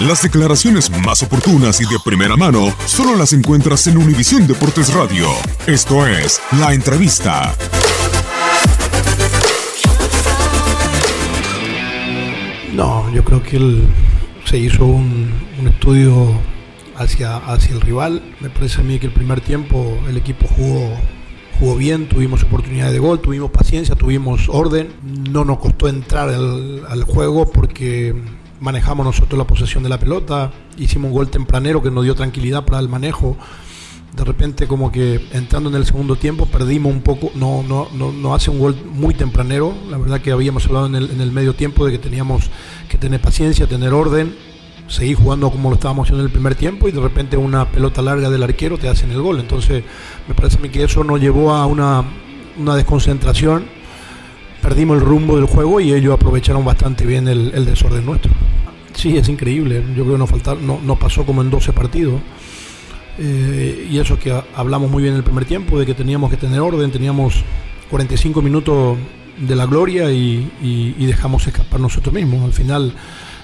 Las declaraciones más oportunas y de primera mano solo las encuentras en Univisión Deportes Radio. Esto es La Entrevista. No, yo creo que él se hizo un, estudio hacia, hacia el rival. Me parece a mí que el primer tiempo el equipo jugó, jugó bien, tuvimos oportunidad de gol, tuvimos paciencia, tuvimos orden. No nos costó entrar al juego porque manejamos nosotros la posesión de la pelota, hicimos un gol tempranero que nos dio tranquilidad para el manejo. De repente como que entrando en el segundo tiempo perdimos un poco, no, no, no, no hace un gol muy tempranero, la verdad que habíamos hablado en el, medio tiempo de que teníamos que tener paciencia, tener orden, seguir jugando como lo estábamos haciendo en el primer tiempo y de repente una pelota larga del arquero te hacen el gol. Entonces me parece a mí que eso nos llevó a una, una desconcentración perdimos el rumbo del juego y ellos aprovecharon bastante bien el desorden nuestro. Sí, es increíble. Yo creo que nos, falta, no, no pasó como en 12 partidos. Eh, y eso que hablamos muy bien en el primer tiempo, de que teníamos que tener orden, teníamos 45 minutos de la gloria y, dejamos escapar nosotros mismos. Al final,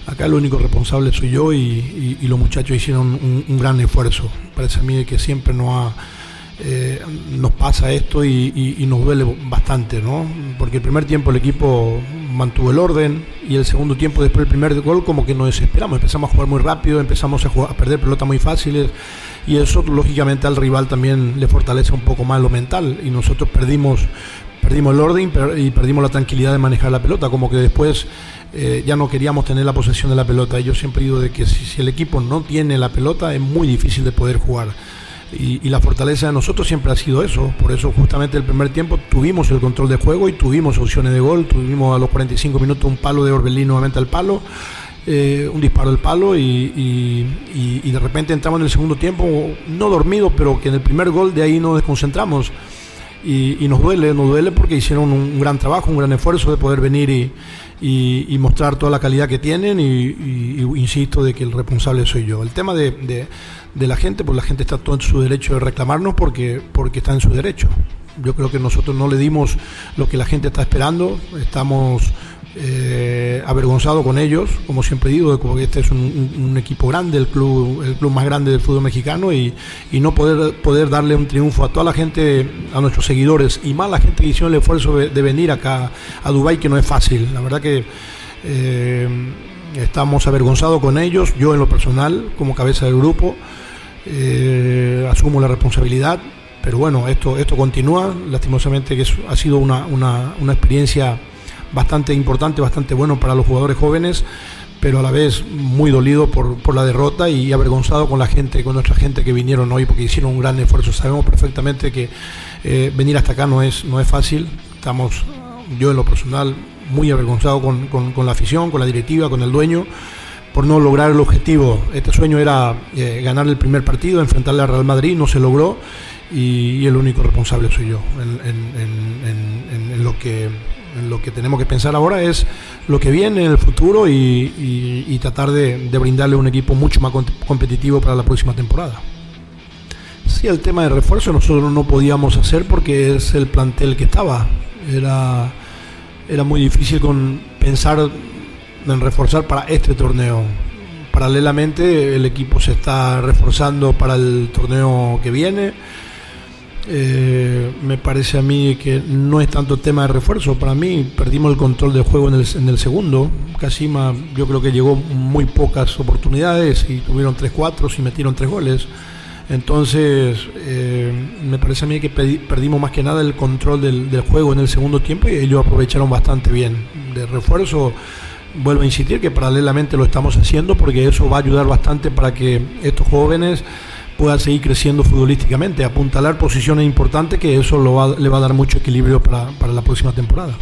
acá el único responsable soy yo y, los muchachos hicieron un, un, gran esfuerzo. Parece a mí que siempre nos ha eh, nos pasa esto y, nos duele bastante, ¿no? Porque el primer tiempo el equipo mantuvo el orden y el segundo tiempo después del primer gol como que nos desesperamos, empezamos a jugar muy rápido, empezamos a perder pelotas muy fáciles y eso lógicamente al rival también le fortalece un poco más lo mental y nosotros perdimos perdimos el orden y perdimos la tranquilidad de manejar la pelota, como que después eh, ya no queríamos tener la posesión de la pelota. Y yo siempre digo de que si, si el equipo no tiene la pelota es muy difícil de poder jugar. Y, la fortaleza de nosotros siempre ha sido eso. Por eso justamente el primer tiempo tuvimos el control de juego y tuvimos opciones de gol. Tuvimos a los 45 minutos un palo de Orbelín nuevamente al palo, eh, un disparo al palo y, de repente entramos en el segundo tiempo, no dormido, pero que en el primer gol de ahí nos desconcentramos. Y, nos duele, nos duele porque hicieron un, gran trabajo, un gran esfuerzo de poder venir y, mostrar toda la calidad que tienen y, insisto de que el responsable soy yo. El tema de la gente, pues la gente está todo en su derecho de reclamarnos porque, porque está en su derecho. Yo creo que nosotros no le dimos lo que la gente está esperando, estamos eh, avergonzados con ellos, como siempre digo, porque este es un, equipo grande, el club, el club más grande del fútbol mexicano y, no poder, poder darle un triunfo a toda la gente, a nuestros seguidores y más la gente que hicieron el esfuerzo de, de venir acá a Dubái, que no es fácil. La verdad que eh, estamos avergonzados con ellos, yo en lo personal, como cabeza del grupo. Eh, asumo la responsabilidad, pero bueno, esto, esto continúa, lastimosamente que es, ha sido una, una, una, experiencia bastante importante, bastante bueno para los jugadores jóvenes, pero a la vez muy dolido por, la derrota y avergonzado con la gente, con nuestra gente que vinieron hoy porque hicieron un gran esfuerzo. Sabemos perfectamente que eh, venir hasta acá no es, no es fácil. Estamos, yo en lo personal, muy avergonzado con, la afición, con la directiva, con el dueño, por no lograr el objetivo. Este sueño era eh, ganar el primer partido, enfrentarle al Real Madrid, no se logró y, el único responsable soy yo en lo que lo que tenemos que pensar ahora es lo que viene en el futuro y, tratar de, brindarle un equipo mucho más competitivo para la próxima temporada. Sí, el tema de refuerzo nosotros no podíamos hacer porque es el plantel que estaba. Era, era muy difícil con pensar en reforzar para este torneo. Paralelamente el equipo se está reforzando para el torneo que viene eh, me parece a mí que no es tanto tema de refuerzo. Para mí perdimos el control del juego en el, segundo. Casima yo creo que llegó muy pocas oportunidades y tuvieron 3-4 y metieron 3 goles. Entonces eh, me parece a mí que perdimos más que nada el control del, del, juego en el segundo tiempo y ellos aprovecharon bastante bien. De refuerzo vuelvo a insistir que paralelamente lo estamos haciendo porque eso va a ayudar bastante para que estos jóvenes pueda seguir creciendo futbolísticamente, apuntalar posiciones importantes que eso le va a dar mucho equilibrio para, para la próxima temporada.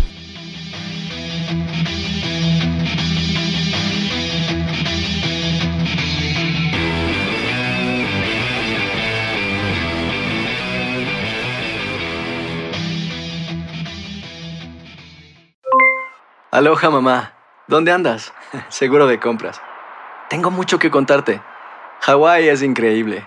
Aloha mamá, ¿dónde andas? Seguro de compras. Tengo mucho que contarte. Hawái es increíble.